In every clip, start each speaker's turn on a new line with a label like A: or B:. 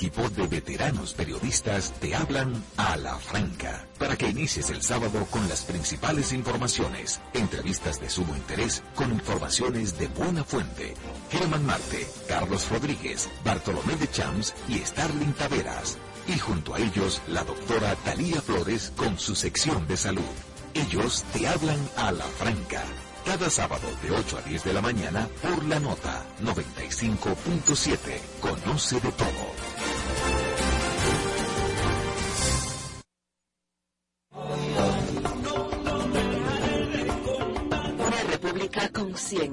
A: Equipo de veteranos periodistas te hablan a la franca para que inicies el sábado con las principales informaciones, entrevistas de sumo interés con informaciones de buena fuente. Germán Marte, Carlos Rodríguez, Bartolomé de Champs y Starling Taveras. Y junto a ellos, la doctora Talía Flores con su sección de salud. Ellos te hablan a la franca cada sábado de 8 a 10 de la mañana por la nota 95.7. Conoce de todo.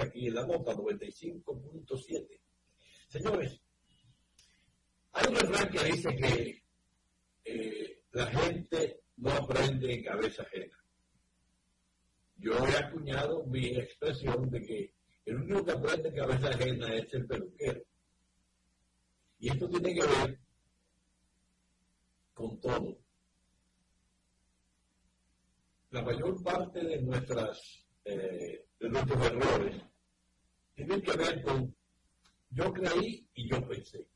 B: aquí en la nota 95.7. Señores, hay un refrán que dice que eh, la gente no aprende en cabeza ajena. Yo he acuñado mi expresión de que el único que aprende en cabeza ajena es el peluquero. Y esto tiene que ver con todo. La mayor parte de nuestras eh, de nuestros errores tienen que ver con yo creí y yo pensé.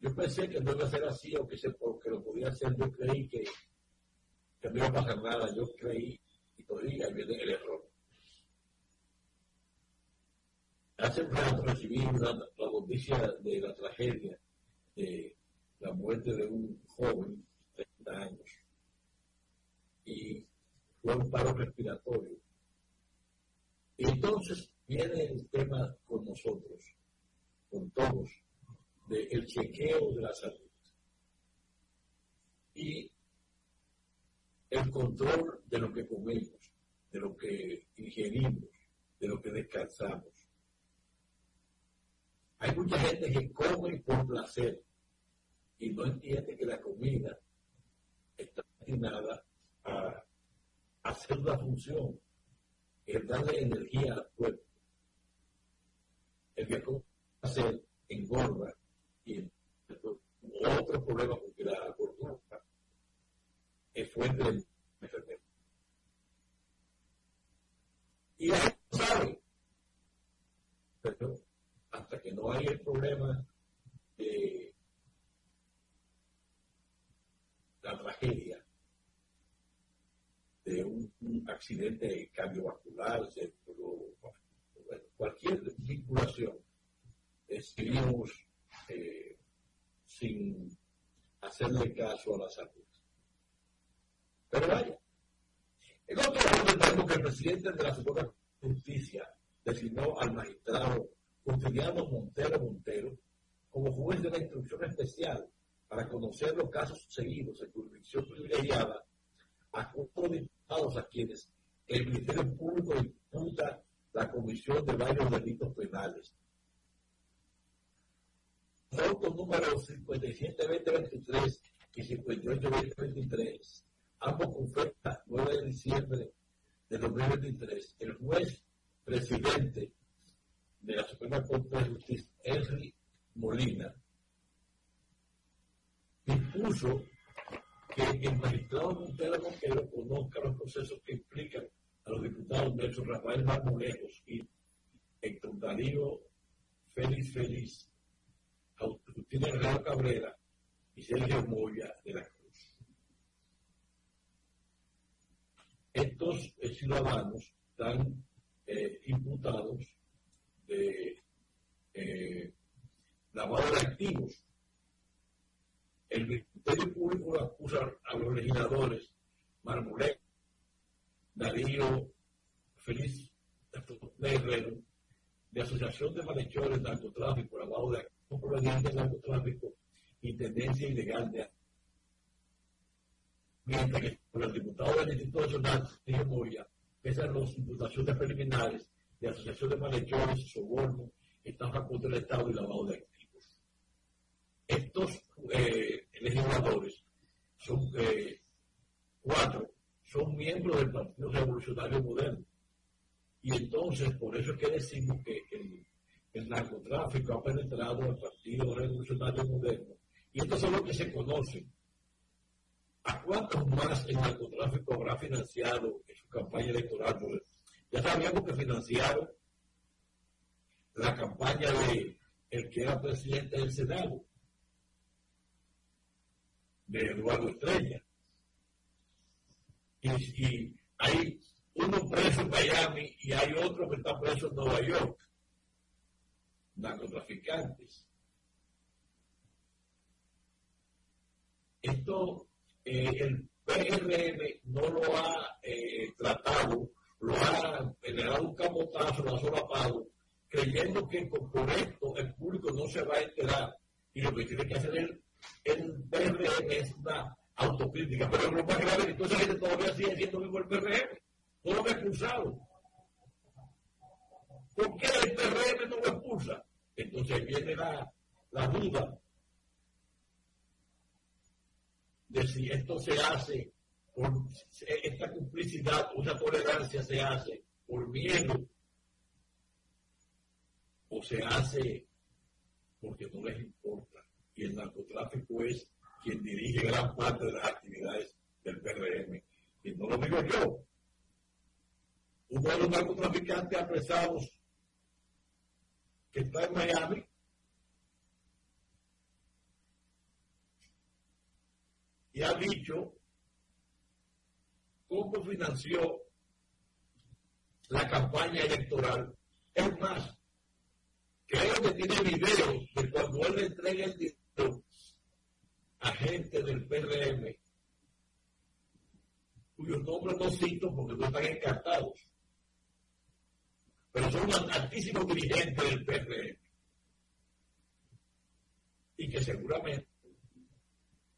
B: Yo pensé que no iba a ser así o que, se, que lo podía hacer. Yo creí que, que no iba a pasar nada. Yo creí y todavía viene el error. Hace un rato recibí la noticia de la tragedia de la muerte de un joven de 30 años. Y fue un paro respiratorio y entonces viene el tema con nosotros, con todos, del chequeo de la salud. Y el control de lo que comemos, de lo que ingerimos, de lo que descansamos. Hay mucha gente que come por placer y no entiende que la comida está destinada a hacer una función, es darle energía al cuerpo. El come hacer engorda y otro problema porque la gordura es fuente de enfermedad. Y la gente sabe, pero hasta que no hay el problema de la tragedia de accidente cardiovascular, cualquier vinculación, seguimos eh, sin hacerle caso a la salud. Pero vaya, en otro orden tenemos que el presidente de la Suprema Justicia designó al magistrado Justiniano Montero Montero como juez de la instrucción especial para conocer los casos seguidos en jurisdicción privilegiada a cuatro diputados a quienes el Ministerio Público imputa la comisión de varios delitos penales. Foto número 57-2023 y 58-2023 ambos con fecha 9 de diciembre de 2023, el juez presidente de la Suprema Corte de Justicia, Henry Molina, impuso que el magistrado Montero Montero conozca los procesos que implican a los diputados Nelson Rafael Marmolejos y Héctor Darío Félix Félix, Justina Herrera Cabrera y Sergio Moya de la estos eh, ciudadanos están eh, imputados de eh, lavado de activos. Ministerio Público acusa a los legisladores Marmolé, Darío Feliz Herrero, de asociación de malhechores, narcotráfico, lavado de activos provenientes de narcotráfico y tendencia ilegal de mientras que por el diputado del Instituto Nacional, Sergio Moya, pesan las imputaciones preliminares de asociación de malhechores, soborno, estafa contra el Estado y lavado de activos. Estos eh, legisladores son eh, cuatro, son miembros del Partido Revolucionario Moderno. Y entonces, por eso es que decimos que el, narcotráfico ha penetrado al Partido Revolucionario Moderno. Y estos son los que se conocen ¿A cuántos más el narcotráfico habrá financiado en su campaña electoral? ya sabíamos que financiaron la campaña de el que era presidente del Senado, de Eduardo Estrella. Y, hay uno preso en Miami y hay otro que está preso en Nueva York, narcotraficantes. Esto eh, el PRM no lo ha eh, tratado, lo ha generado un camotazo, lo ha solapado, creyendo que por esto el público no se va a enterar. Y lo que tiene que hacer el, el PRM es una autocrítica. Pero lo más grave que toda esa gente todavía sigue siendo mismo el PRM. No lo expulsado. ¿Por qué el PRM no lo expulsa? Entonces viene la, la duda de si esto se hace por esta complicidad, una tolerancia se hace por miedo o se hace porque no les importa. Y el narcotráfico es quien dirige gran parte de las actividades del PRM. Y no lo digo yo. Uno de los narcotraficantes apresados que está en Miami y ha dicho cómo financió la campaña electoral. Es más, creo que tiene videos de cuando él le entrega el dinero a gente del PRM, cuyos cito porque no están encartados, pero son altísimos dirigentes del PRM y que seguramente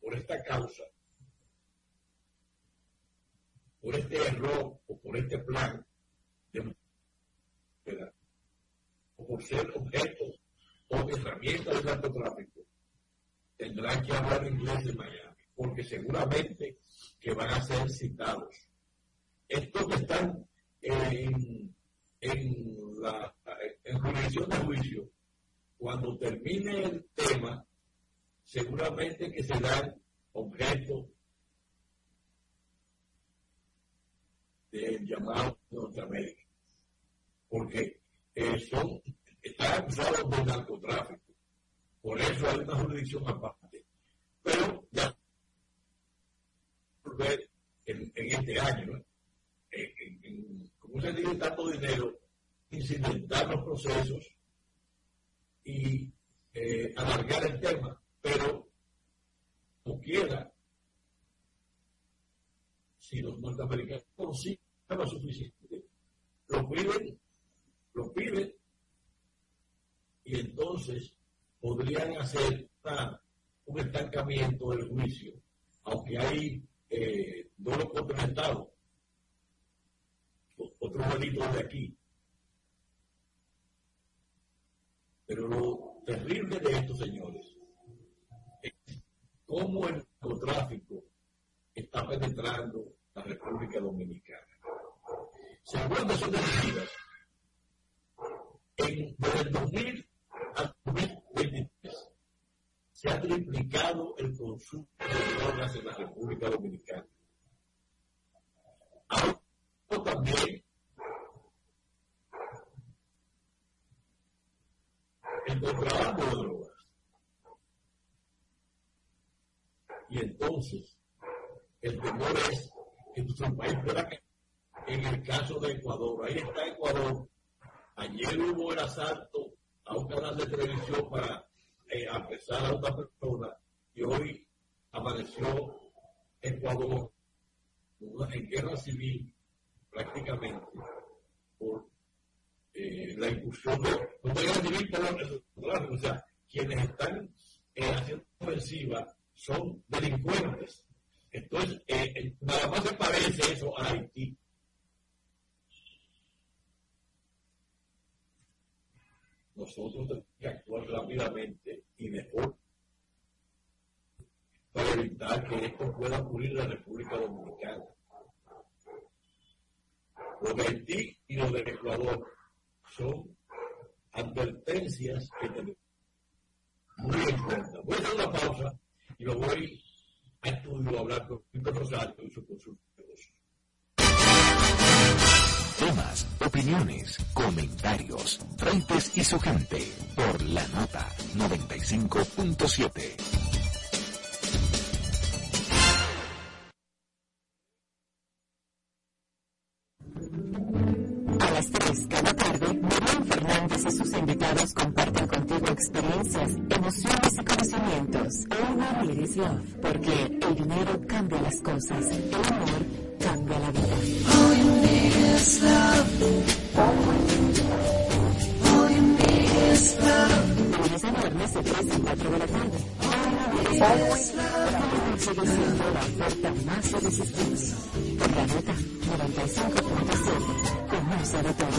B: por esta causa por este error o por este plan de o por ser objeto o herramienta del narcotráfico, tendrán que hablar inglés en Miami, porque seguramente que van a ser citados. Estos que están en, en la en jurisdicción de juicio, cuando termine el tema, seguramente que serán objeto del llamado Norteamérica, porque eh, son, están acusados de narcotráfico. Por eso hay una jurisdicción aparte. Pero ya en, en este año, como se tiene tanto dinero, incidentar los procesos y eh, alargar el tema, pero no quiera, si los norteamericanos consiguen lo suficiente, lo piden, lo piden, y entonces podrían hacer un estancamiento del juicio, aunque hay eh, dos contra el Estado, otros delitos de aquí, Pero lo terrible de esto, señores, es cómo el narcotráfico está penetrando la República Dominicana. Según son medidas, en, el 2000 al 2023 se ha triplicado el consumo de drogas en la República Dominicana. Ahora también el contrabando de drogas. Y entonces, el temor es que nuestro país pueda en el caso de Ecuador, ahí está Ecuador. Ayer hubo el asalto a un canal de televisión para eh, a otra persona y hoy amaneció Ecuador en guerra civil prácticamente por eh, la incursión de no voy o sea, quienes están eh, haciendo ofensiva son delincuentes. Entonces, eh, nada más se parece eso a Haití. Nosotros tenemos que actuar rápidamente y mejor para evitar que esto pueda ocurrir la República Dominicana. Lo de Haití y lo de Ecuador son advertencias que tenemos muy en cuenta. Voy a hacer una pausa y lo voy a estudio a hablar con Rosario su consulta.
A: Temas, opiniones, comentarios, frentes y su gente por la nota 95.7.
C: porque el dinero cambia las cosas, el amor cambia la vida. Lunes a viernes de 3 a 4 de la tarde. Sigue siendo la oferta más irresistible. Por la nota 95.7. Conoce de todo.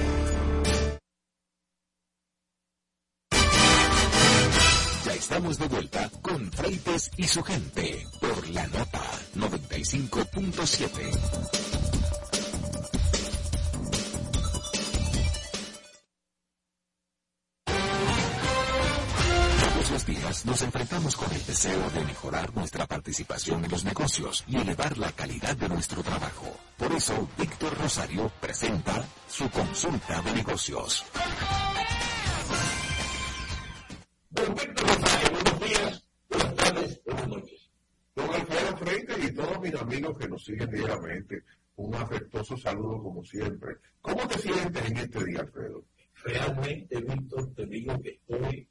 A: Estamos de vuelta con Freites y su gente por la nota 95.7. Todos los días días nos enfrentamos con el deseo de mejorar nuestra participación en los negocios y elevar la calidad de nuestro trabajo. Por eso, Víctor Rosario presenta su consulta de negocios.
B: Don Víctor Rosario, buenos días, buenas tardes, buenas noches.
D: Don Alfredo Freite y todos mis amigos que nos siguen diariamente, un afectuoso saludo como siempre. ¿Cómo te sientes en este día, Alfredo?
B: Realmente, Víctor, te digo que estoy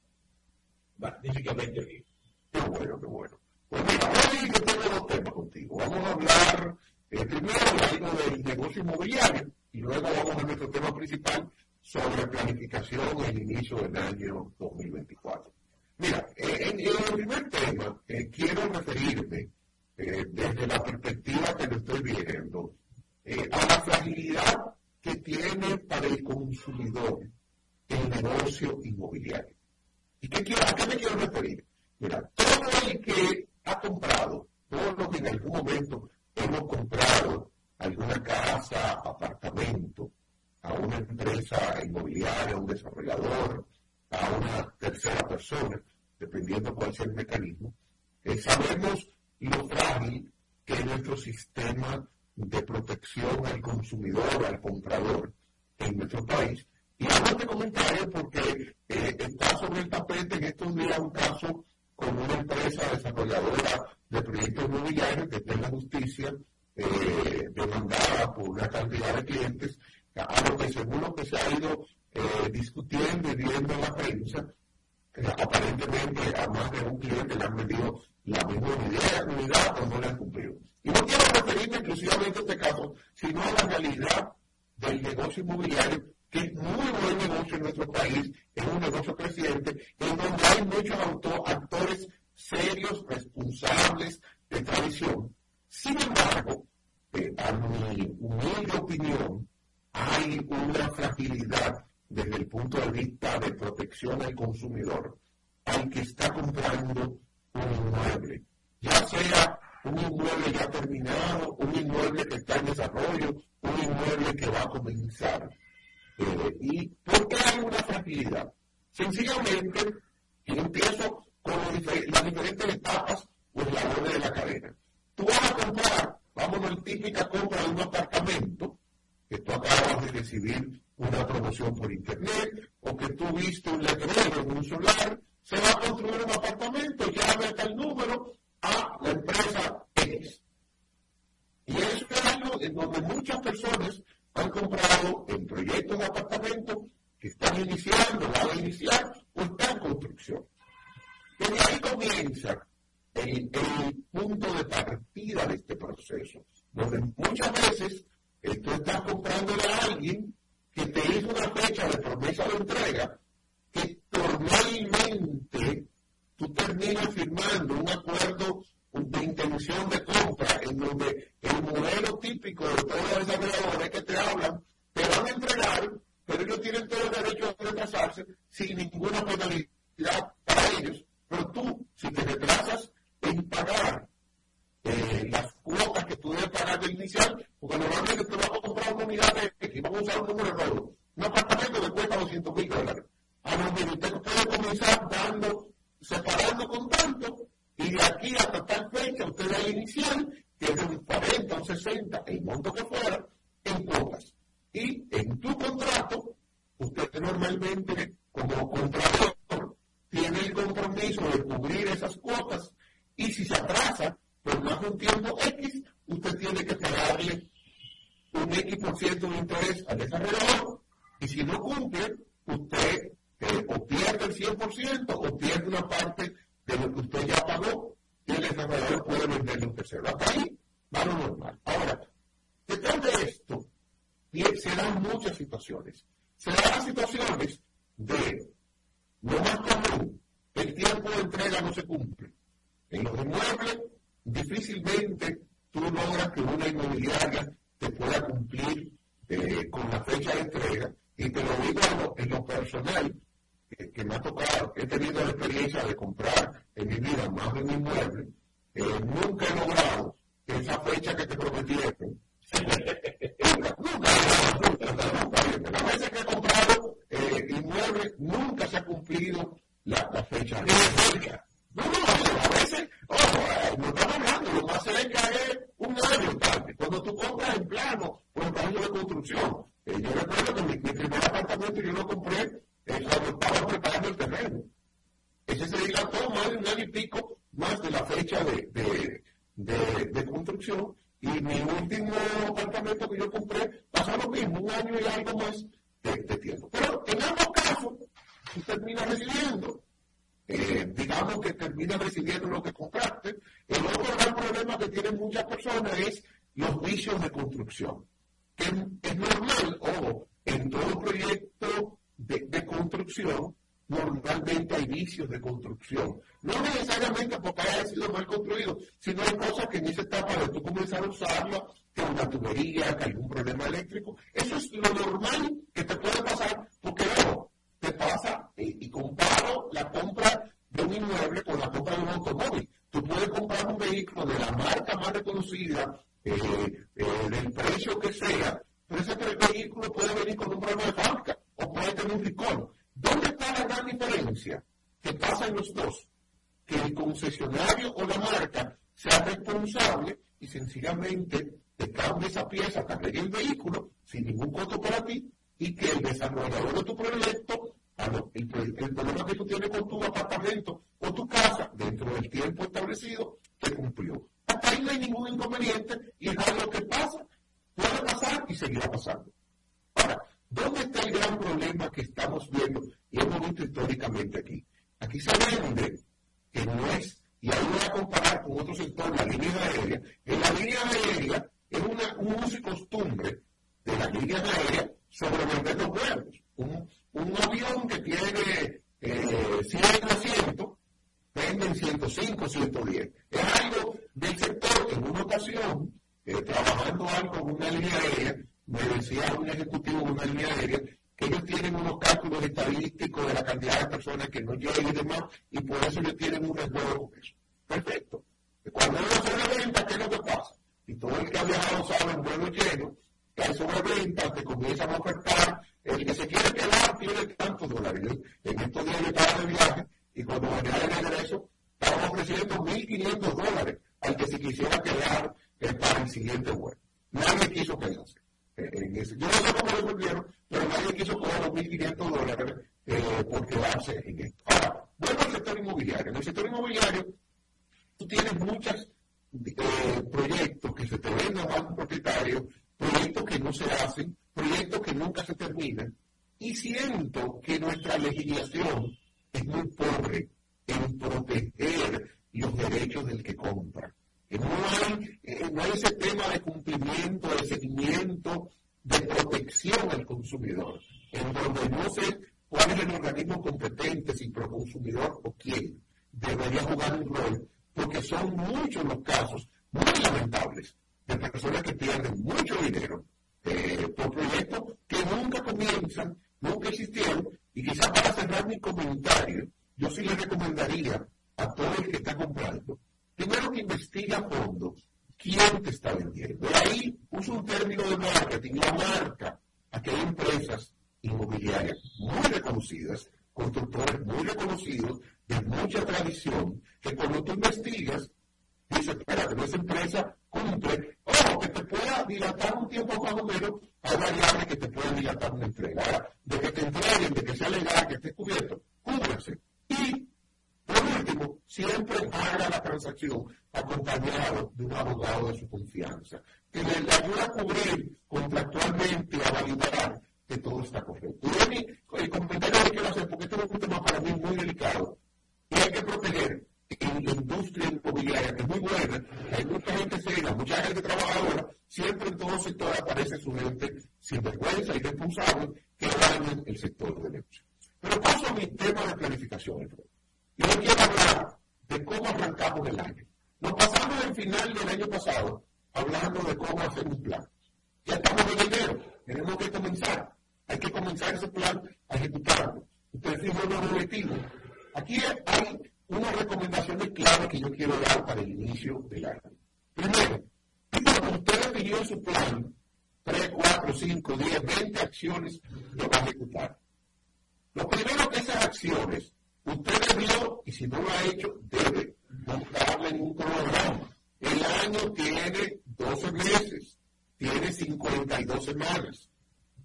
B: magníficamente bien.
D: Qué bueno, qué bueno. Pues mira, hoy yo tengo dos temas contigo. Vamos a hablar eh, primero algo del negocio inmobiliario y luego vamos a nuestro tema principal sobre planificación el inicio del año 2024. Mira, eh, en, el primer tema eh, quiero referirme desde la perspectiva que lo estoy viendo a la fragilidad que tiene para el consumidor el negocio inmobiliario. ¿Y qué quiero, a qué me quiero referir? Mira, todo el que ha comprado, todos los que en algún momento hemos comprado alguna casa, apartamento, a una empresa inmobiliaria, a un desarrollador, a una tercera persona, dependiendo cuál sea el mecanismo, eh, sabemos lo frágil que es nuestro sistema de protección al consumidor, al comprador en nuestro país, y hago este comentario porque eh, está sobre el tapete en estos días un caso con una empresa desarrolladora de proyectos inmobiliarios que está en la justicia eh, demandada por una cantidad de clientes, a lo que según lo que se ha ido eh, discutiendo y viendo en la prensa, aparentemente a más de un cliente le han vendido la misma unidad, unidad o no le han cumplido. Y no quiero referirme exclusivamente a este caso, sino a la realidad del negocio inmobiliario que es muy buen negocio en nuestro país, es un negocio creciente, en donde hay muchos actores serios, responsables, de tradición. Sin embargo, eh, a mi humilde opinión, hay una fragilidad desde el punto de vista de protección al consumidor, al que está comprando un inmueble, ya sea un inmueble ya terminado, un inmueble que está en desarrollo, un inmueble que va a comenzar. ¿Y por qué hay una fragilidad? Sencillamente, y empiezo con las diferentes etapas o eslabones de la cadena. Tú vas a comprar, vamos a la típica compra de un apartamento, que tú acabas de recibir una promoción por internet, o que tú viste un letrero en un solar, se va a construir un apartamento, llame hasta el número a la empresa X. Y eso es algo en donde muchas personas han comprado en proyectos de apartamentos que están iniciando, van a iniciar o están en construcción. Desde ahí comienza el, punto de partida de este proceso, donde muchas veces eh, tú estás comprándole a alguien que te hizo una fecha de promesa de entrega que normalmente tú terminas firmando un acuerdo de intención de compra, en donde el modelo típico de todos los desarrolladores que te hablan, te van a entregar, pero ellos tienen todo el derecho a retrasarse sin ninguna penalidad para ellos. Pero tú, si te retrasas en pagar eh, las cuotas que tú debes pagar de inicial, porque normalmente tú vas a comprar una unidad de X, vamos a usar un número de un apartamento que cuesta 200 mil dólares. A lo que usted puede comenzar dando, separando con tanto, y de aquí hasta tal fecha, usted va a iniciar, que es un 40, un 60, el monto que fuera, en cuotas. Y en tu contrato, usted normalmente, como comprador, tiene el compromiso de cubrir esas cuotas y si se atrasa por más de un tiempo X, usted tiene que pagarle un X por ciento de interés al desarrollador y si no cumple, usted eh, o pierde el 100% o pierde una parte de lo que usted ya pagó y el desarrollador puede venderle un tercero. Hasta ahí va lo normal. Ahora, detrás de esto se dan muchas situaciones. Se dan situaciones de lo más común, el tiempo de entrega no se cumple. En los inmuebles, difícilmente tú logras que una inmobiliaria te pueda cumplir eh, con la fecha de entrega. Y te lo digo en lo personal, que, me ha tocado, he tenido la experiencia de comprar en mi vida más de un inmueble, eh, nunca he logrado que esa fecha que te prometieron, nunca, nunca, nunca, nunca, las veces que he comprado eh, inmuebles, nunca se ha cumplido la, la fecha.
B: De cerca.
D: No, no, a veces, no estamos hablando, lo más cerca es un año tarde. Cuando tú compras en plano, por el trabajo de construcción. Eh, yo recuerdo que mi, primer apartamento yo lo compré eh, cuando estaba preparando el terreno. Ese se dilató más de un año y pico más de la fecha de, de, de, de construcción. Y mi último apartamento que yo compré pasó lo mismo, un año y algo más de, de tiempo. Pero en ambos casos, tú terminas recibiendo eh, digamos que termina recibiendo lo que compraste. El otro gran problema que tienen muchas personas es los vicios de construcción. Que es normal, o en todo proyecto de, construcción, normalmente hay vicios de construcción. No necesariamente porque haya sido mal construido, sino hay cosas que en esa etapa de tú comenzar a usarlo, que una tubería, que algún problema eléctrico. Eso es lo normal que te puede pasar, porque luego te pasa, eh, y comparo la compra de un inmueble con la compra de un automóvil. Tú puedes comprar un vehículo de la marca más reconocida, eh, eh, del precio que sea, pero ese vehículo puede venir con un problema de fábrica o puede tener un ricón. ¿Dónde está la gran diferencia que pasa en los dos? Que el concesionario o la marca sea responsable y sencillamente te cambie esa pieza, cambie el vehículo sin ningún costo para ti y que el desarrollador de tu proyecto el, problema que tú tienes con tu apartamento o tu casa dentro del tiempo establecido te cumplió. Hasta ahí no hay ningún inconveniente y es algo que pasa, puede pasar y seguirá pasando. Ahora, ¿dónde está el gran problema que estamos viendo y hemos visto históricamente aquí? Aquí se vende que no es, y ahí voy a comparar con otro sector, la línea aérea. En la línea aérea es una, un uso y costumbre de las líneas aéreas sobre vender los vuelos. Un avión que tiene eh, 100 asientos, venden 105, 110. Es algo del sector que en una ocasión, eh, trabajando algo con una línea aérea, me decía un ejecutivo de una línea aérea que ellos tienen unos cálculos estadísticos de la cantidad de personas que no llegan y demás, y por eso ellos tienen un resguardo con eso. Perfecto. Cuando uno se venta, ¿qué es lo que pasa? Y todo el que ha viajado sabe en vuelo lleno, que hay sobreventa, te comienzan a ofertar el que se quiere quedar tiene tantos dólares. En estos días yo estaba de viaje y cuando venía de regreso estaban ofreciendo 1.500 dólares al que se quisiera quedar eh, para el siguiente vuelo. Nadie quiso quedarse. Eh, en ese. Yo no sé cómo lo resolvieron, pero nadie quiso coger los 1.500 dólares eh, por quedarse en esto. Ahora, vuelvo al sector inmobiliario. En el sector inmobiliario tú tienes muchos eh, proyectos que se te venden a un propietario, proyectos que no se hacen, proyectos que nunca se terminan, y siento que nuestra legislación es muy pobre en proteger los derechos del que compra. No hay, eh, no hay ese tema de cumplimiento, de seguimiento, de protección al consumidor, en donde no sé cuál es el organismo competente, si consumidor o quién, debería jugar un rol, porque son muchos los casos muy lamentables de personas que pierden mucho dinero eh, por proyectos que nunca comienzan, nunca existieron, y quizás para cerrar mi comentario, yo sí le recomendaría a todo el que está comprando, primero que investigue a fondo quién te está vendiendo. De ahí uso un término de marketing, la marca. Aquí hay empresas inmobiliarias muy reconocidas, constructores muy reconocidos, de mucha tradición, que cuando tú investigas, dice, espérate, esa empresa cumple, ojo, que te pueda dilatar un tiempo más o menos, hay variables que te pueden dilatar una entrega. Ahora, de que te entreguen, de que sea legal, que esté cubierto, cúbrase. Y, por último, siempre haga la transacción acompañado de un abogado de su confianza, que le, ayude a cubrir contractualmente, a validar que todo está correcto. Y el comentario que quiero hacer, porque este es un tema para mí muy delicado, y hay que proteger en la industria inmobiliaria, que es muy buena, hay mucha gente seria, mucha gente trabajadora, siempre en todo sector aparece su gente sin vergüenza y responsable que dañan el sector de negocio. Pero paso a mi tema de planificación. Y hoy quiero hablar de cómo arrancamos el año. Nos pasamos el final del año pasado hablando de cómo hacer un plan. Ya estamos en enero, tenemos que comenzar. Hay que comenzar ese plan a ejecutarlo. Ustedes fijan los objetivos. Aquí hay unas recomendaciones clave que yo quiero dar para el inicio del año. Primero, cuando usted definió su plan, 3, 4, 5, 10, 20 acciones, lo va a ejecutar. Lo primero que esas acciones, Usted debió, y si no lo ha hecho, debe montarle en un cronograma. El año tiene 12 meses, tiene 52 semanas.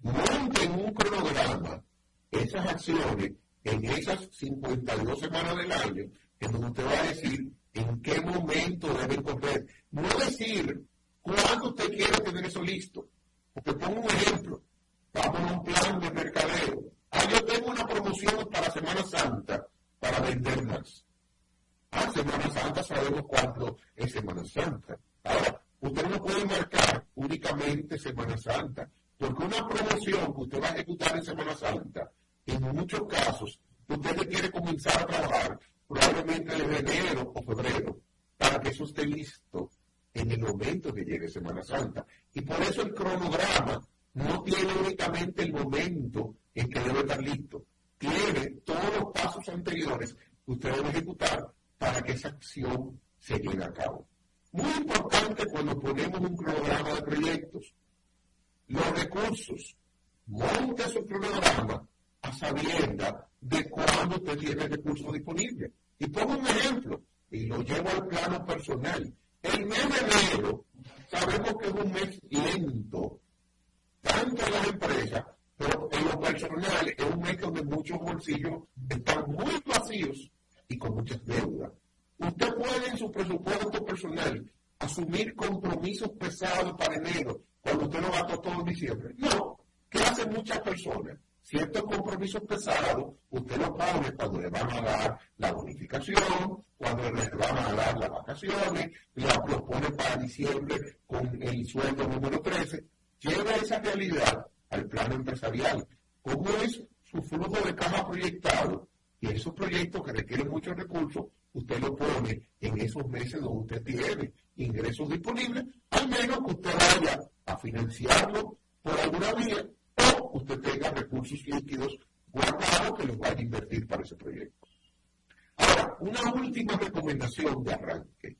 D: Monte en un cronograma esas acciones en esas 52 semanas del año, en donde usted va a decir en qué momento deben correr. No decir cuándo usted quiere tener eso listo. Porque pongo un ejemplo. Vamos a un plan de mercadeo. Ah, yo tengo una promoción para Semana Santa para vender más. Ah, Semana Santa sabemos cuándo es Semana Santa. Ahora, usted no puede marcar únicamente Semana Santa, porque una promoción que usted va a ejecutar en Semana Santa, en muchos casos, usted quiere comenzar a trabajar probablemente en enero o febrero, para que eso esté listo en el momento que llegue Semana Santa. Y por eso el cronograma no tiene únicamente el momento en que debe estar listo, tiene todos los pasos anteriores que usted debe ejecutar para que esa acción se lleve a cabo. Muy importante cuando ponemos un cronograma de proyectos. Los recursos. Monte su cronograma a sabienda de cuándo usted tiene recursos disponibles. Y pongo un ejemplo, y lo llevo al plano personal. El mes de enero sabemos que es un mes lento, tanto en las empresas, pero en lo personal es un mes donde muchos bolsillos están muy vacíos y con muchas deudas. Usted puede en su presupuesto personal asumir compromisos pesados para enero, cuando usted lo gastó todo en diciembre. No, ¿qué hacen muchas personas? Ciertos compromisos pesados, usted los pone cuando le van a dar la bonificación, cuando le van a dar las vacaciones, los pone para diciembre con el sueldo número 13. Lleva esa realidad al plano empresarial. ¿Cómo es su flujo de caja proyectado? Y esos proyectos que requieren muchos recursos, usted lo pone en esos meses donde usted tiene ingresos disponibles, al menos que usted vaya a financiarlo por alguna vía usted tenga recursos líquidos guardados que los vaya a invertir para ese proyecto. Ahora, una última recomendación de arranque.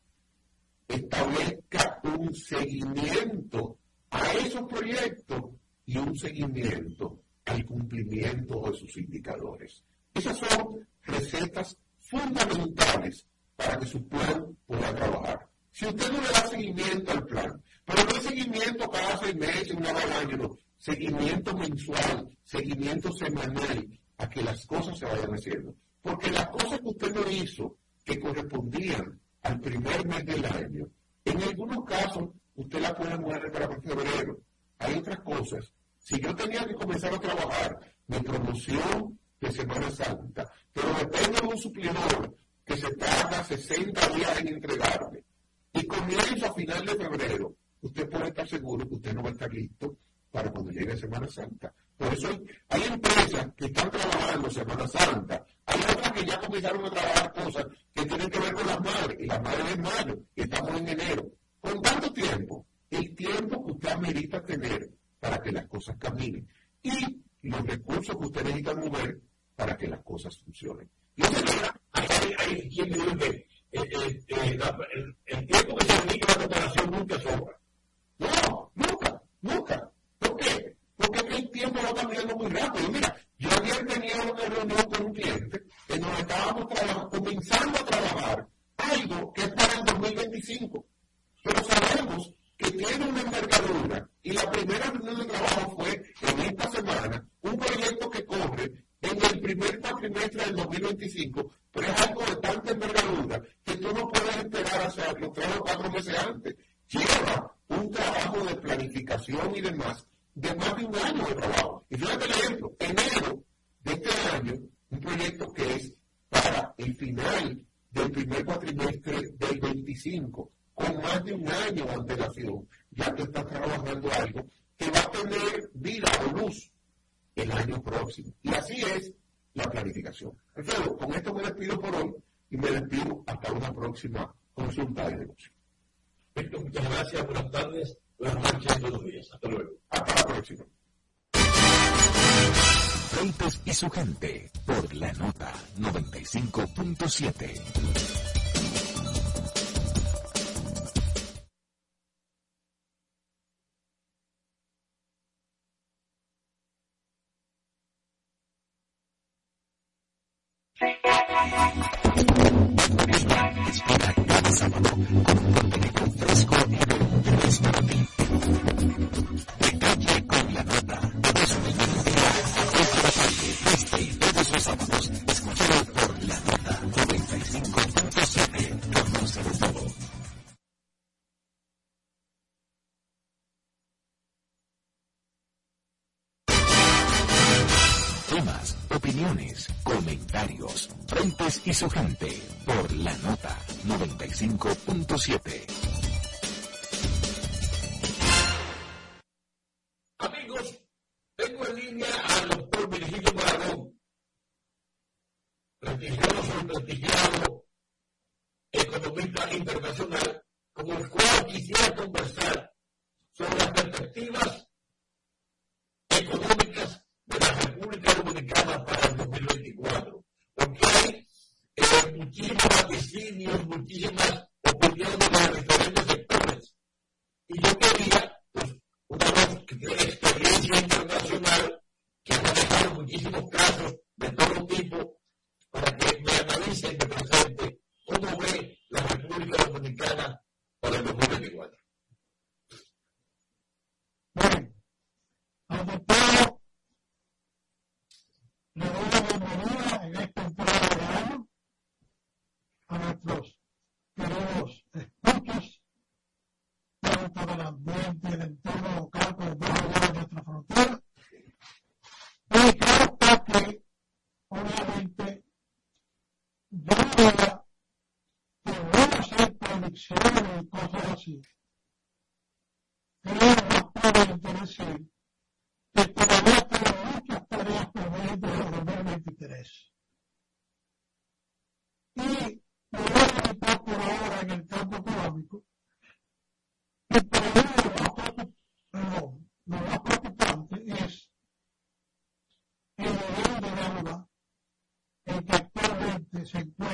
D: Establezca un seguimiento a esos proyectos y un seguimiento al cumplimiento de sus indicadores. Esas son recetas fundamentales para que su plan pueda trabajar. Si usted no le da seguimiento al plan, pero no hay seguimiento cada seis meses, una vez al año, no, seguimiento mensual, seguimiento semanal, a que las cosas se vayan haciendo. Porque las cosas que usted no hizo, que correspondían al primer mes del año, en algunos casos usted las puede mover para febrero. Hay otras cosas. Si yo tenía que comenzar a trabajar mi promoción de Semana Santa, pero depende de un suplidor que se tarda 60 días en entregarme, y comienzo a final de febrero, usted puede estar seguro que usted no va a estar listo para cuando llegue Semana Santa. Por eso hay, empresas que están trabajando Semana Santa, hay otras que ya comenzaron a trabajar cosas que tienen que ver con las madres, y las madres en mayo, y estamos en enero. Con tanto tiempo, el tiempo que usted amerita tener para que las cosas caminen y los recursos que usted necesita mover para que las cosas funcionen. Y hay, hay, quien dice que eh, eh, el, tiempo que se dedica a la cooperación nunca sobra. No, nunca, nunca. ¿Por qué? Porque el tiempo va cambiando muy rápido. Mira, yo ayer tenía una reunión con un cliente en donde estábamos comenzando a trabajar algo que es para el 2025. Pero sabemos que tiene una envergadura y la primera reunión de trabajo fue en esta semana un proyecto que corre en el primer cuatrimestre del 2025, pero es algo de tanta envergadura que tú no puedes esperar a hacerlo tres o cuatro meses antes. Lleva un trabajo de planificación y demás de más de un año de trabajo. Y fíjate el ejemplo, enero de este año, un proyecto que es para el final del primer cuatrimestre del 25, con más de un año de antelación, ya tú estás trabajando algo que va a tener vida o luz el año próximo. Y así es la planificación. Alfredo, con esto me despido por hoy y me despido hasta una próxima consulta de negocio.
B: muchas gracias, buenas tardes, buenas noches, buenos días. Hasta luego.
D: Hasta la próxima.
A: Freites y su gente por la nota 95.7.
E: comentarios, frentes
B: y su gente por la nota 95.7.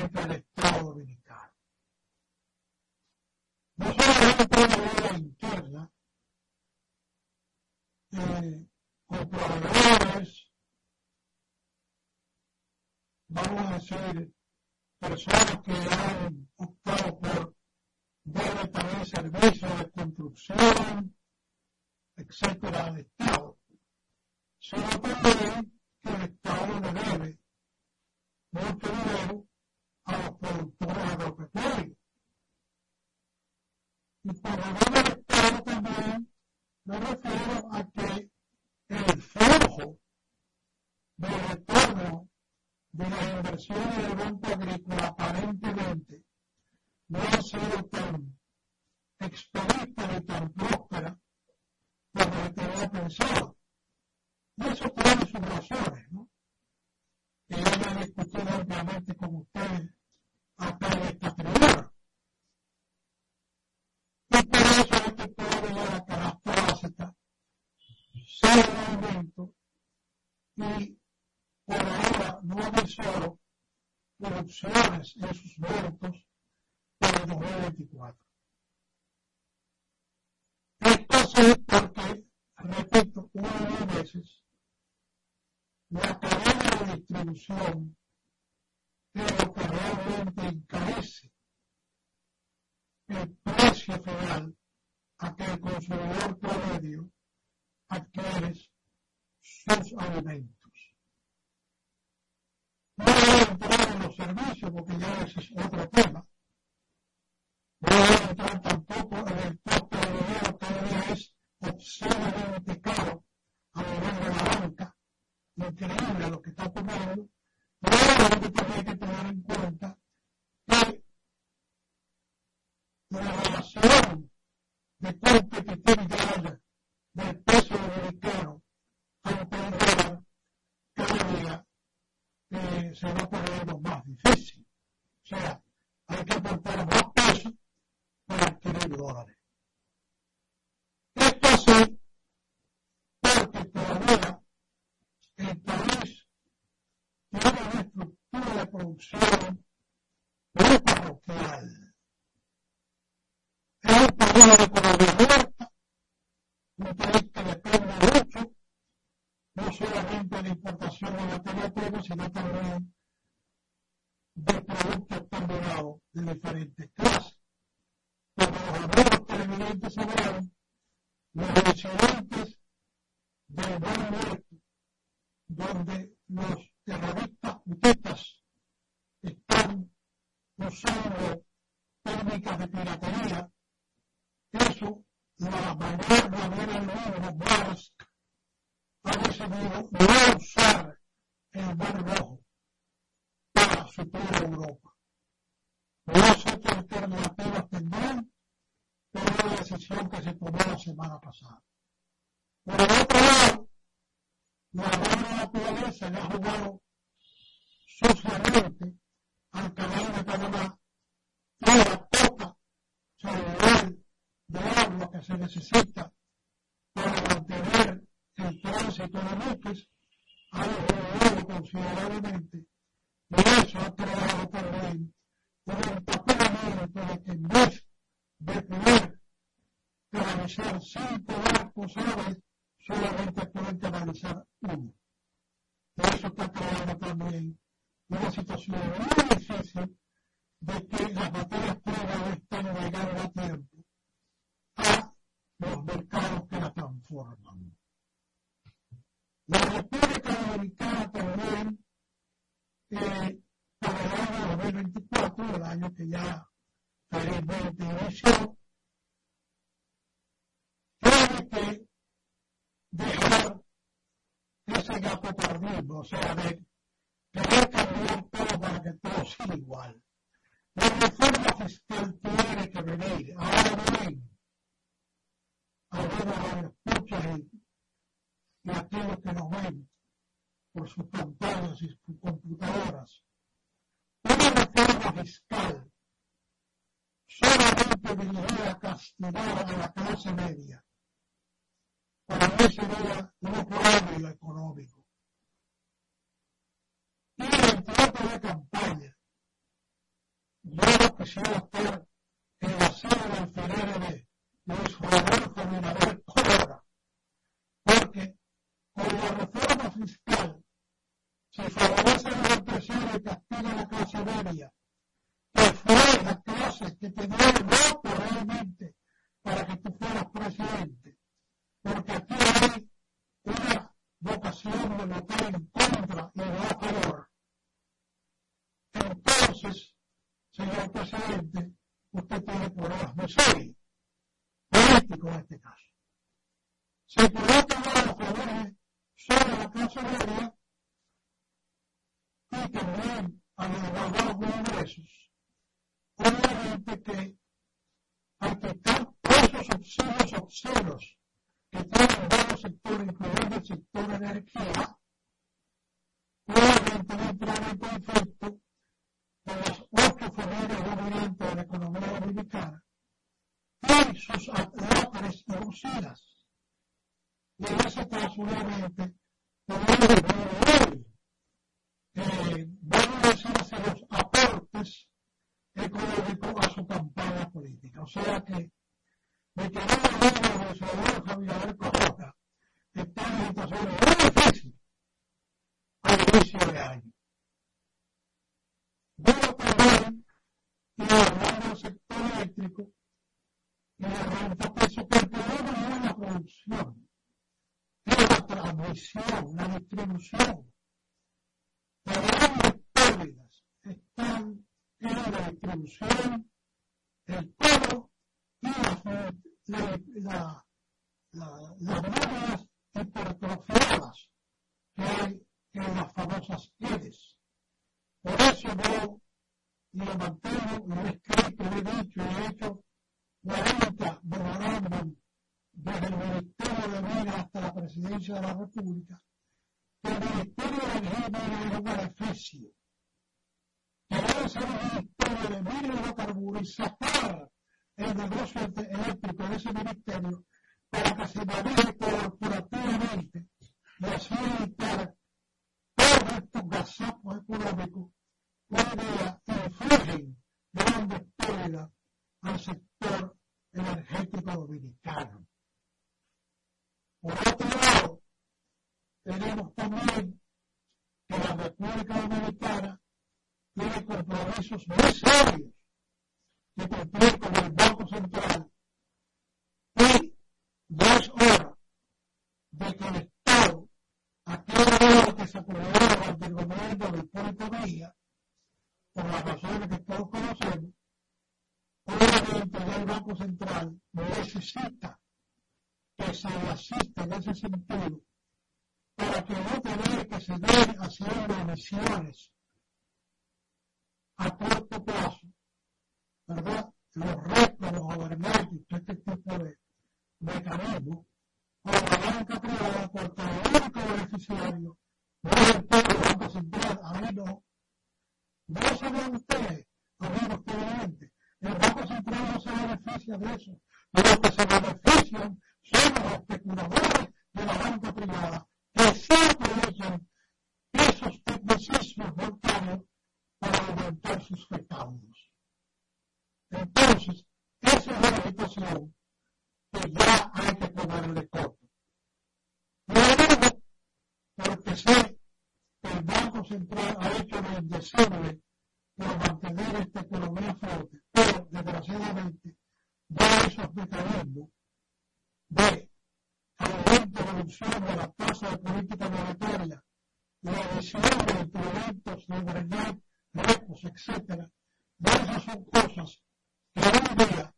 E: presidente del Estado Dominicano. No solamente de la interna, eh, proveedores, vamos a decir, personas que han optado por ver también servicios de construcción, en sus muertos para el 2024. Esto sí porque, repito, una de las veces, la cadena de distribución de la relación de competencia. solamente pueden canalizar uno. Por eso está creando también una situación muy difícil de que las materias primas están llegando a tiempo a los mercados que la transforman. স্বাভাবিক espectacularmente, podemos ইনশাআল্লাহ muchos muy serios que partía con el Banco Central y dos horas de conectado a cada hora que se acumuló durante el gobierno de Hipólito Mejía, por las razones que todos conocemos, obviamente ya el Banco Central necesita que se asista en ese sentido para que no tener que ceder haciendo ciertas misiones a corto plazo, ¿verdad? Los restos, los gobernantes, este tipo de mecanismos, con la banca privada, porque el único beneficiario no es el Banco Central, ahí no. No saben ustedes, amigos televidentes, el Banco Central no se beneficia de eso, pero que se benefician son los especuladores de la banca privada, que sí aprovechan esos tecnicismos bancarios para aumentar sus recaudos. Entonces, esa es la situación que ya hay que ponerle corto. Lo digo porque sé que el Banco Central ha hecho lo indecible por mantener esta economía fuerte, pero desgraciadamente ya esos mecanismos de aumento reducción de la tasa de política monetaria, la adición de instrumentos de verdad, repos, etc. Esas son cosas que hoy día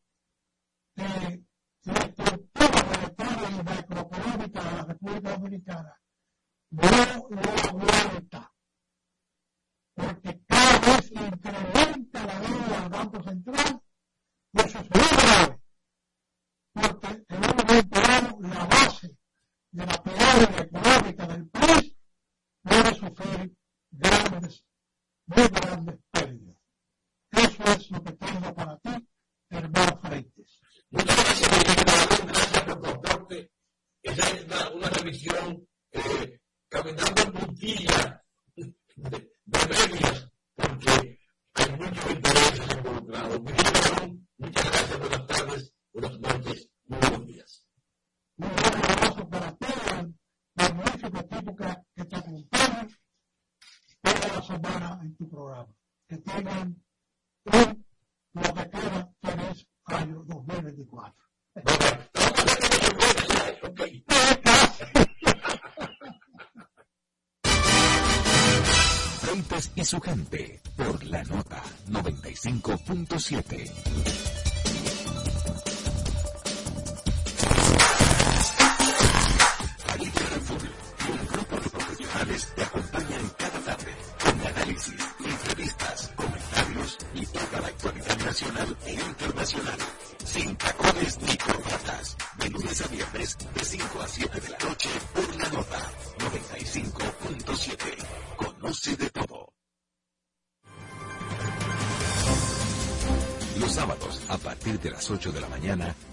E: eh, la estructura monetaria y macroeconómica de la República Dominicana no lo aguanta. Porque cada vez incrementa la deuda del Banco Central y eso es muy grave. Porque en un momento dado la base de la pirámide económica del país puede sufrir grandes, muy grandes pérdidas. Eso es lo que tengo para ti, hermano Freites.
B: Muchas gracias. Gracias por tu aporte. Esa es una, una revisión eh, caminando en puntilla de, de medias, porque hay muchos intereses involucrados. Muchas gracias, buenas tardes, buenas noches, muy buenos días.
E: Un gran abrazo para todos, magnífico equipo que, que te acompaña toda la semana en tu programa. Que tengan un, lo que queda feliz año 2024.
A: Freites y su gente por la nota 95.7. Ahí Carrefour y un grupo de profesionales te acompañan cada nacional e internacional. Sin tacones ni corbatas. De lunes a viernes, de 5 a 7 de la noche, por la nota 95.7. Conoce de todo. Los sábados, a partir de las 8 de la mañana,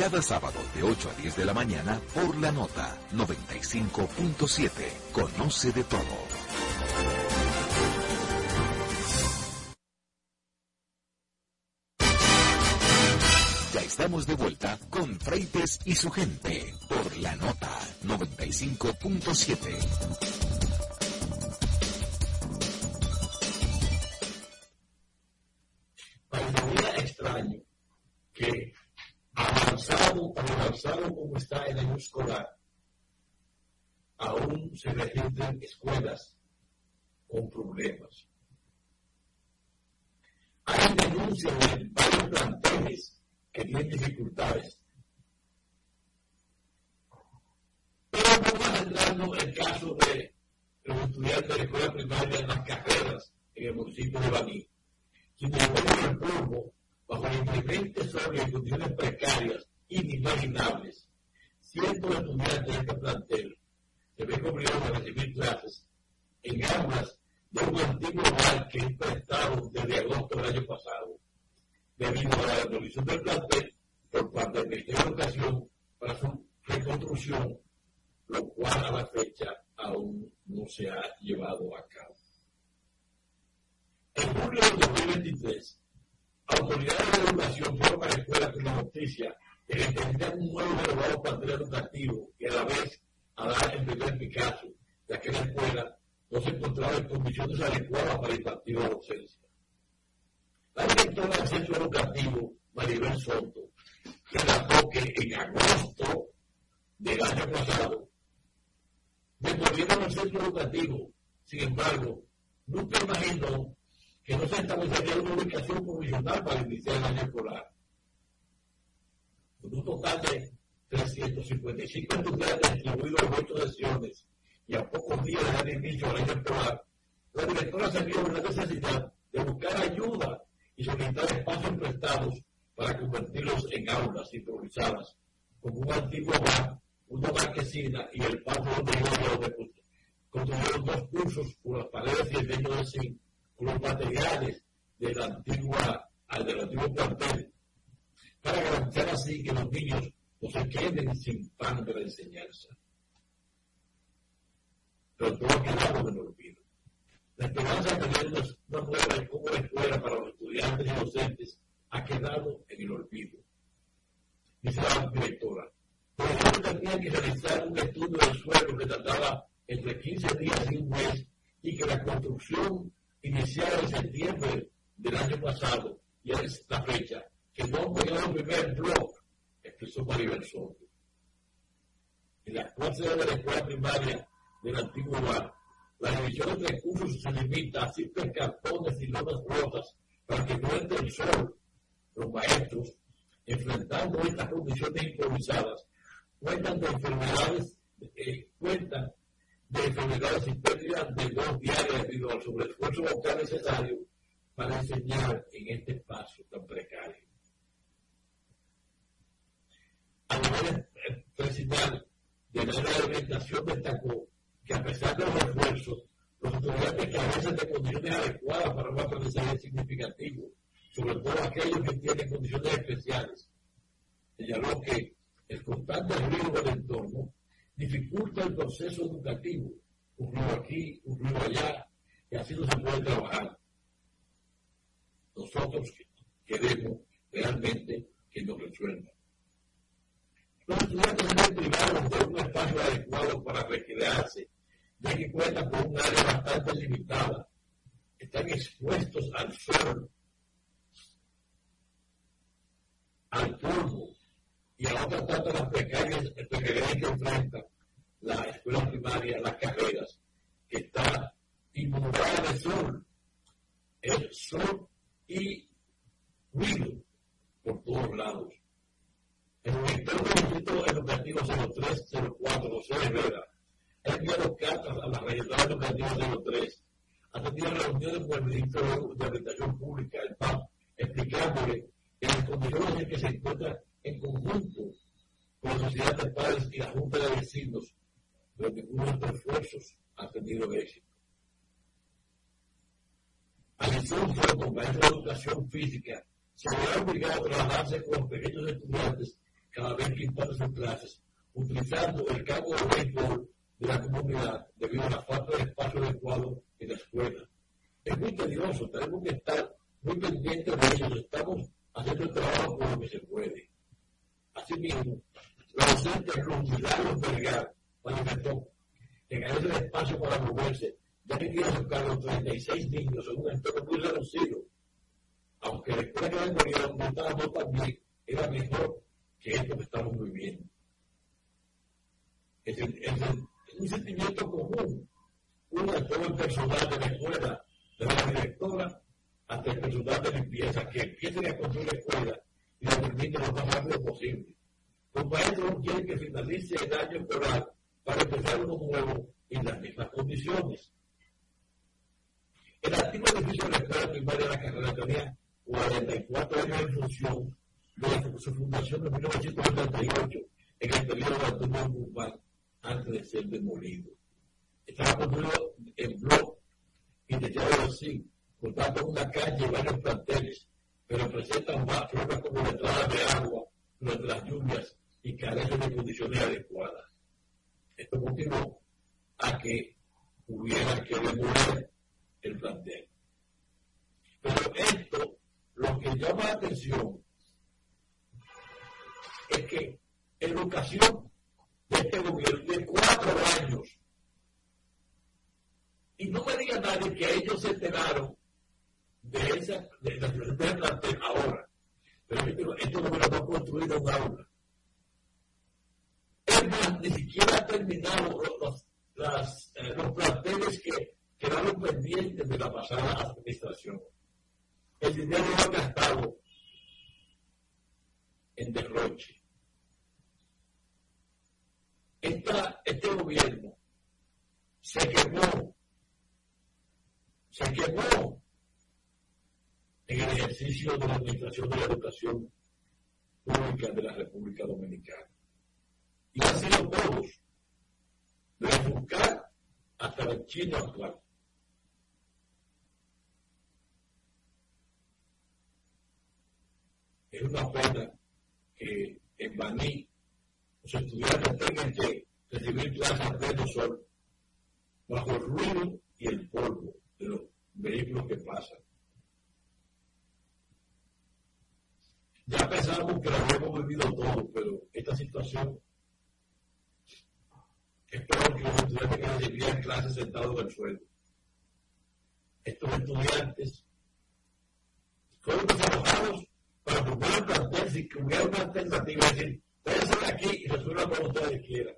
A: cada sábado de 8 a 10 de la mañana por la nota 95.7. Conoce de todo. Ya estamos de vuelta con Freites y su gente por la nota 95.7.
B: Parecería extraño que avanzado, tan avanzado como está el escolar, aún se registran escuelas con problemas. Hay denuncias de varios planteles que tienen dificultades. Pero vamos a centrarnos en el caso de los estudiantes de la escuela primaria en las carreras en el municipio de Baní. Quienes ponen el polvo bajo inclementes sobre condiciones precarias, inimaginables. Cientos de estudiantes de este plantel se ven obligados a recibir clases en aulas de un antiguo hogar que es prestado desde agosto del año pasado, debido a la demolición del plantel por parte del Ministerio de Educación para su reconstrucción, lo cual a la fecha aún no se ha llevado a cabo. En julio de 2023, autoridades de educación fueron a la escuela con la noticia de que tendrían un nuevo renovado plantel educativo y a la vez a dar el primer Picasso, ya que la escuela no se encontraba en condiciones adecuadas para impartir la docencia. La directora del centro educativo, Maribel Soto, relató que en agosto del año pasado devolvieron el centro educativo. Sin embargo, nunca imaginó que no se establecería una ubicación provisional para iniciar el año escolar. Con un total de 355 estudiantes distribuidos en ocho sesiones y a pocos días de inicio al año escolar, la directora se vio en la necesidad de buscar ayuda y solicitar espacios prestados para convertirlos en aulas improvisadas, como un antiguo bar, una marquesina y el patio donde construyeron dos cursos con las paredes y el leño de zinc, con los materiales de la antigua, del antiguo plantel, para garantizar así que los niños no se queden sin pan de la enseñanza pero todo ha quedado en el olvido. La esperanza de tener una, nueva como escuela para los estudiantes y docentes ha quedado en el olvido. Dice la directora. Por ejemplo, tenía que realizar un estudio del suelo que tardaba entre 15 días y un mes y que la construcción iniciada en septiembre del año pasado y a esta fecha, que no podido el primer blog, expresó Maribel Soto. En la clase de la escuela primaria del antiguo bar. La división de recursos se limita a simples cartones y lonas rotas para que no entre el sol. Los maestros, enfrentando estas condiciones improvisadas, cuentan de enfermedades, eh, cuentan de enfermedades y pérdidas de dos diarias debido al sobreesfuerzo local necesario para enseñar en este espacio tan precario. A nivel presidencial de la orientación destacó que a pesar de los esfuerzos, los estudiantes carecen de condiciones adecuadas para un aprendizaje significativo, sobre todo aquellos que tienen condiciones especiales. Señaló que el constante ruido del entorno dificulta el proceso educativo, un ruido aquí, un ruido allá, y así no se puede trabajar. Nosotros queremos realmente que nos resuelvan. Los estudiantes deben privados de un espacio adecuado para recrearse ya que cuentan con un área bastante limitada, están expuestos al sol, al polvo y a otras tantas las precarias, precariedades que enfrentan la escuela primaria, las carreras, que está inundada de sol, el sol y ruido por todos lados. El director del Instituto Educativo 0304, José Herrera, ha enviado cartas a la regional educativa 03, ha tenido reuniones con el ministro de Habitación Pública, el PAP, explicándole que las condiciones en que se encuentra en conjunto con la sociedad de padres y la Junta de Vecinos, ninguno de estos esfuerzos ha tenido éxito. Alfonso, como maestro de educación física, se verá obligado a trasladarse con los pequeños estudiantes cada vez que imparte sus clases, utilizando el campo de béisbol de la comunidad debido a la falta de espacio adecuado en la escuela. Es muy tedioso, tenemos que estar muy pendientes de ellos, estamos haciendo el trabajo por lo que se puede. Asimismo, la docente Luz Milagros Vergara manifestó que carece de espacio para moverse, ya que tiene a su cargo 36 niños en un entorno muy reducido. Aunque la escuela que morir no estaba también, era mejor que esto que estamos viviendo. Es es el, un sentimiento común. Uno de todo el personal de la escuela, de la directora, hasta el personal de limpieza, que empiecen a construir la escuela y la terminen lo más rápido posible. Los maestros quieren que finalice el año escolar para empezar uno nuevo en las mismas condiciones. El antiguo edificio de la escuela primaria de la carrera tenía 44 años en función desde su fundación en 1978 en el periodo de Antonio Guzmán antes de ser demolido. Estaba construido en blog y techado de zinc, contando una calle y varios planteles, pero presentan más problemas como la entrada de agua durante las lluvias y carecen de condiciones adecuadas. Esto motivó a que hubiera que demoler el plantel. Pero esto, lo que llama la atención es que educación de este gobierno de cuatro años. Y no me diga nadie que ellos se enteraron de esa de la situación de plantel ahora. Pero esto no lo ha construido un aula. Es más, ni siquiera ha terminado los, las, eh, los planteles que quedaron pendientes de la pasada administración. El dinero ha gastado en derroche esta, este gobierno se quemó, se quemó en el ejercicio de la administración de la educación pública de la República Dominicana. Y han sido todos, de buscar hasta el chino actual. Es una pena que en Baní los estudiantes tengan que recibir clases pleno sol, bajo el ruido y el polvo de los vehículos que pasan. Ya pensamos que lo habíamos vivido todo, pero esta situación es peor que los estudiantes que recibían clases sentados en el suelo. Estos estudiantes fueron desalojados para formar un plantel si hubiera una alternativa, es decir, Váyanse aquí y resuelvan como ustedes quieran,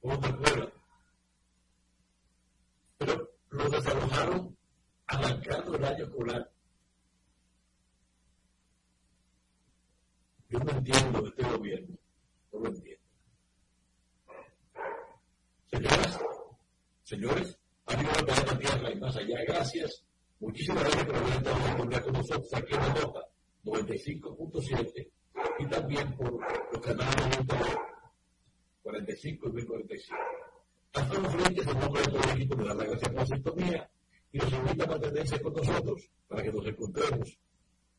B: como te acuerdas. Pero los desalojaron arrancando el año escolar. Yo no entiendo este gobierno, no lo entiendo. Señoras, señores, amigos de la tierra y más allá, gracias. Muchísimas gracias por haber estado con nosotros aquí en la nota 95.7 y también por los canales de internet 45 y 1045. Estamos frente en nombre de todo el equipo de las gracias por la sintonía y nos invita a mantenerse con nosotros para que nos encontremos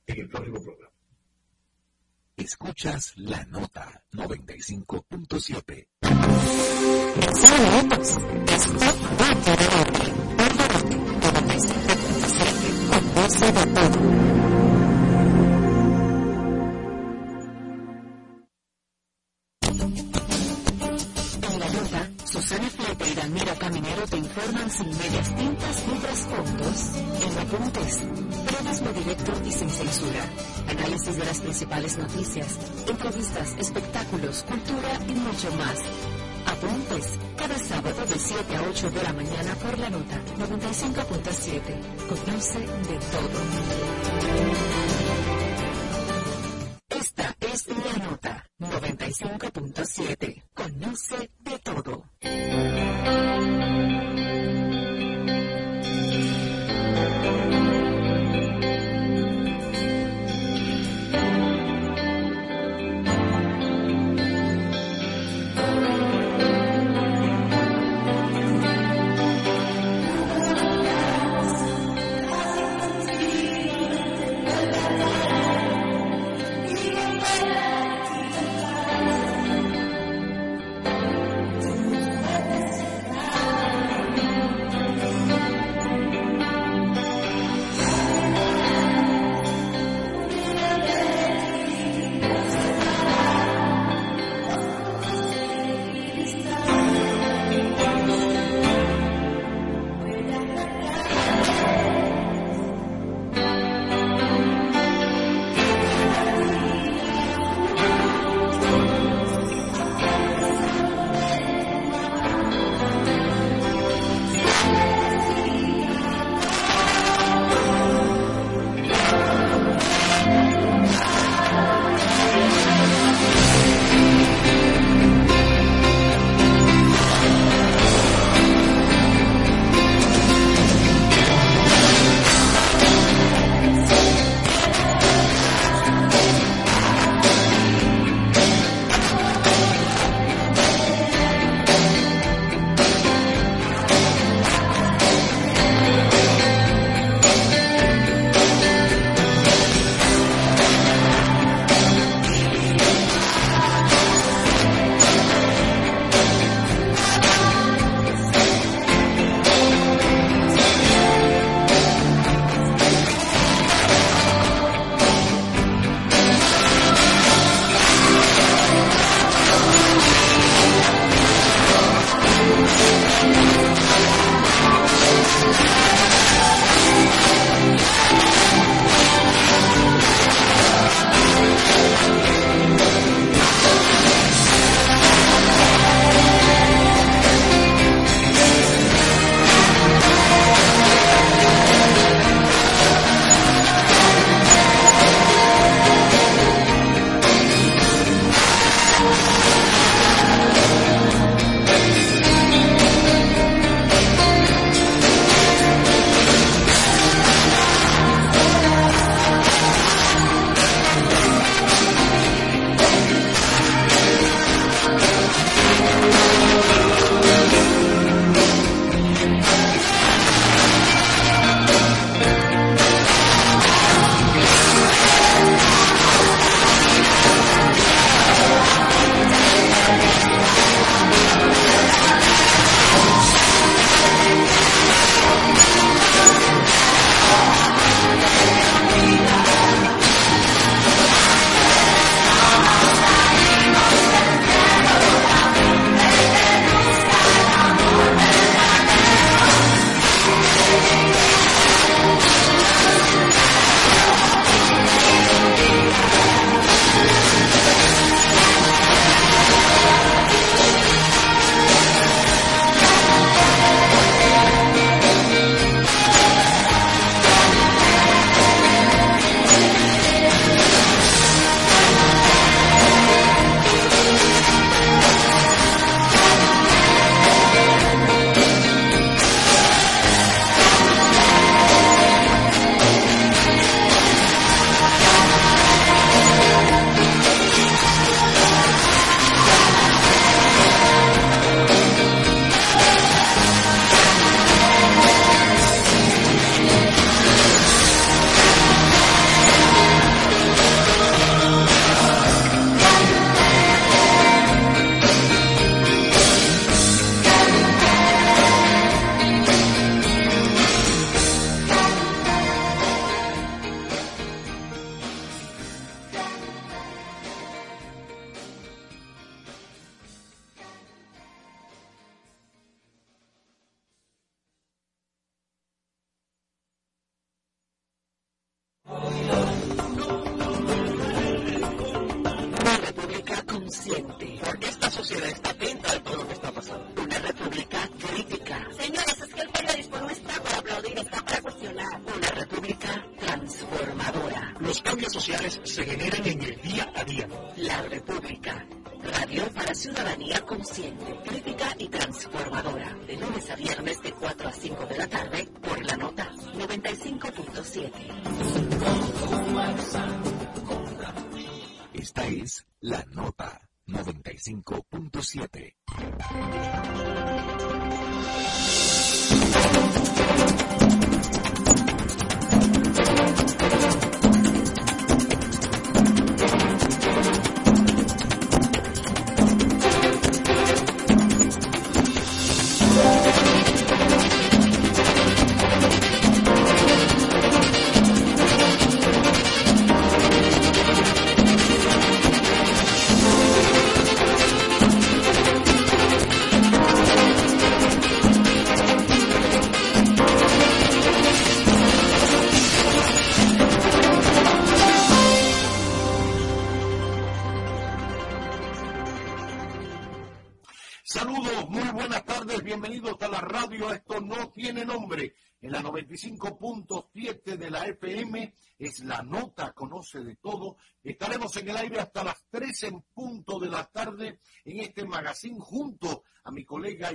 B: en el próximo programa.
A: Escuchas la nota 95.7.
C: Saludos. Esto va a quedar bien. 95.7. Conoce de sin medias tintas ni trasfondos, en apuntes, periodismo directo y sin censura, análisis de las principales noticias, entrevistas, espectáculos, cultura y mucho más. Apuntes, cada sábado de 7 a 8 de la mañana por la nota 95.7. Conoce de todo. Esta es la nota 95.7. Conoce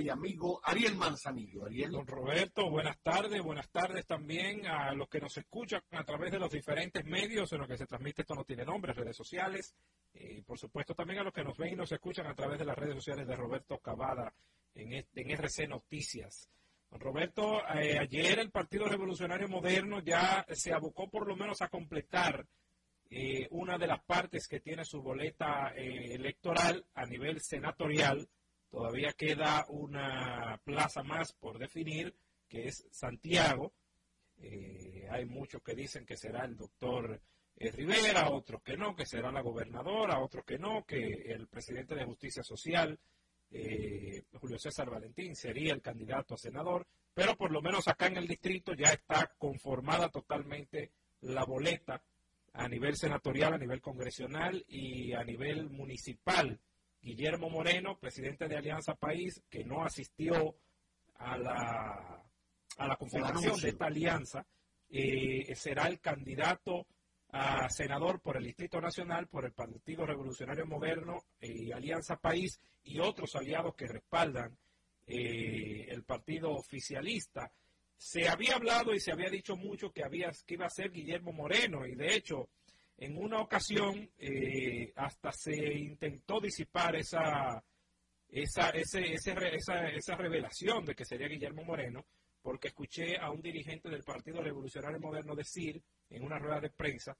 F: amigo Ariel Manzanillo. Ariel.
G: Don Roberto, buenas tardes, buenas tardes también a los que nos escuchan a través de los diferentes medios en los que se transmite esto no tiene nombre, redes sociales, y por supuesto también a los que nos ven y nos escuchan a través de las redes sociales de Roberto Cavada en, en RC Noticias. Don Roberto, eh, ayer el Partido Revolucionario Moderno ya se abocó por lo menos a completar eh, una de las partes que tiene su boleta eh, electoral a nivel senatorial. Todavía queda una plaza más por definir, que es Santiago. Eh, hay muchos que dicen que será el doctor eh, Rivera, otros que no, que será la gobernadora, otros que no, que el presidente de Justicia Social, eh, Julio César Valentín, sería el candidato a senador, pero por lo menos acá en el distrito ya está conformada totalmente la boleta a nivel senatorial, a nivel congresional y a nivel municipal. Guillermo Moreno, presidente de Alianza País, que no asistió a la, a la
F: anuncio.
G: de esta alianza, eh, será el candidato a senador por el Distrito Nacional, por el Partido Revolucionario Moderno y Alianza País y otros aliados que respaldan eh, el partido oficialista. Se había hablado y se había dicho mucho que, había, que iba a ser Guillermo Moreno y de hecho en una ocasión eh, hasta se intentó disipar esa, esa, ese, ese esa, esa revelación de que sería Guillermo Moreno, porque escuché a un dirigente del Partido Revolucionario Moderno decir en una rueda de prensa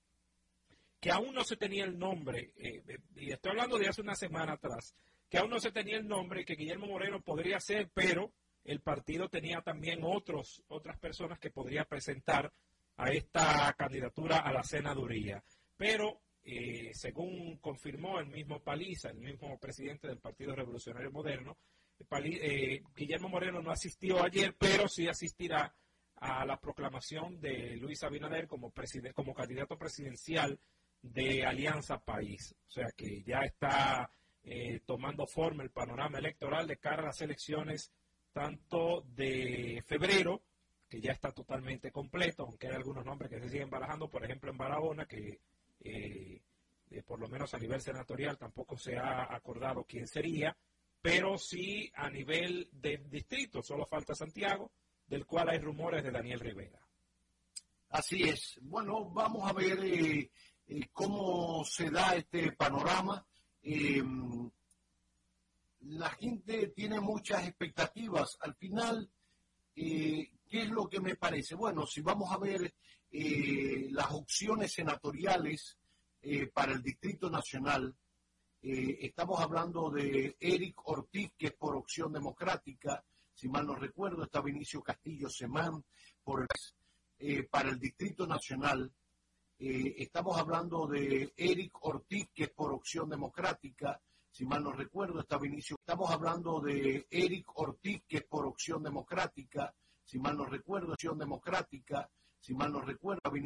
G: que aún no se tenía el nombre, eh, eh, y estoy hablando de hace una semana atrás, que aún no se tenía el nombre, que Guillermo Moreno podría ser, pero el partido tenía también otros, otras personas que podría presentar a esta candidatura a la senaduría. Pero, eh, según confirmó el mismo Paliza, el mismo presidente del Partido Revolucionario Moderno, Pali- eh, Guillermo Moreno no asistió ayer, pero sí asistirá a la proclamación de Luis Abinader como, preside- como candidato presidencial de Alianza País. O sea que ya está eh, tomando forma el panorama electoral de cara a las elecciones tanto de febrero, que ya está totalmente completo, aunque hay algunos nombres que se siguen barajando, por ejemplo en Barahona, que eh, eh, por lo menos a nivel senatorial tampoco se ha acordado quién sería, pero sí a nivel de distrito, solo falta Santiago, del cual hay rumores de Daniel Rivera.
F: Así es. Bueno, vamos a ver eh, cómo se da este panorama. Eh, la gente tiene muchas expectativas. Al final, ¿qué es lo que me parece? Bueno, si vamos a ver eh, las opciones senatoriales eh, para el Distrito Nacional, eh, estamos hablando de Eric Ortiz, que es por opción democrática, si mal no recuerdo, está Vinicio Castillo Semán para el Distrito Nacional. estamos hablando de Eric Ortiz, que es por opción democrática, si mal no recuerdo, está Vinicio. Estamos hablando de Eric Ortiz, que es por opción democrática, si mal no recuerdo, opción democrática, mal no recuerdo, Vinicio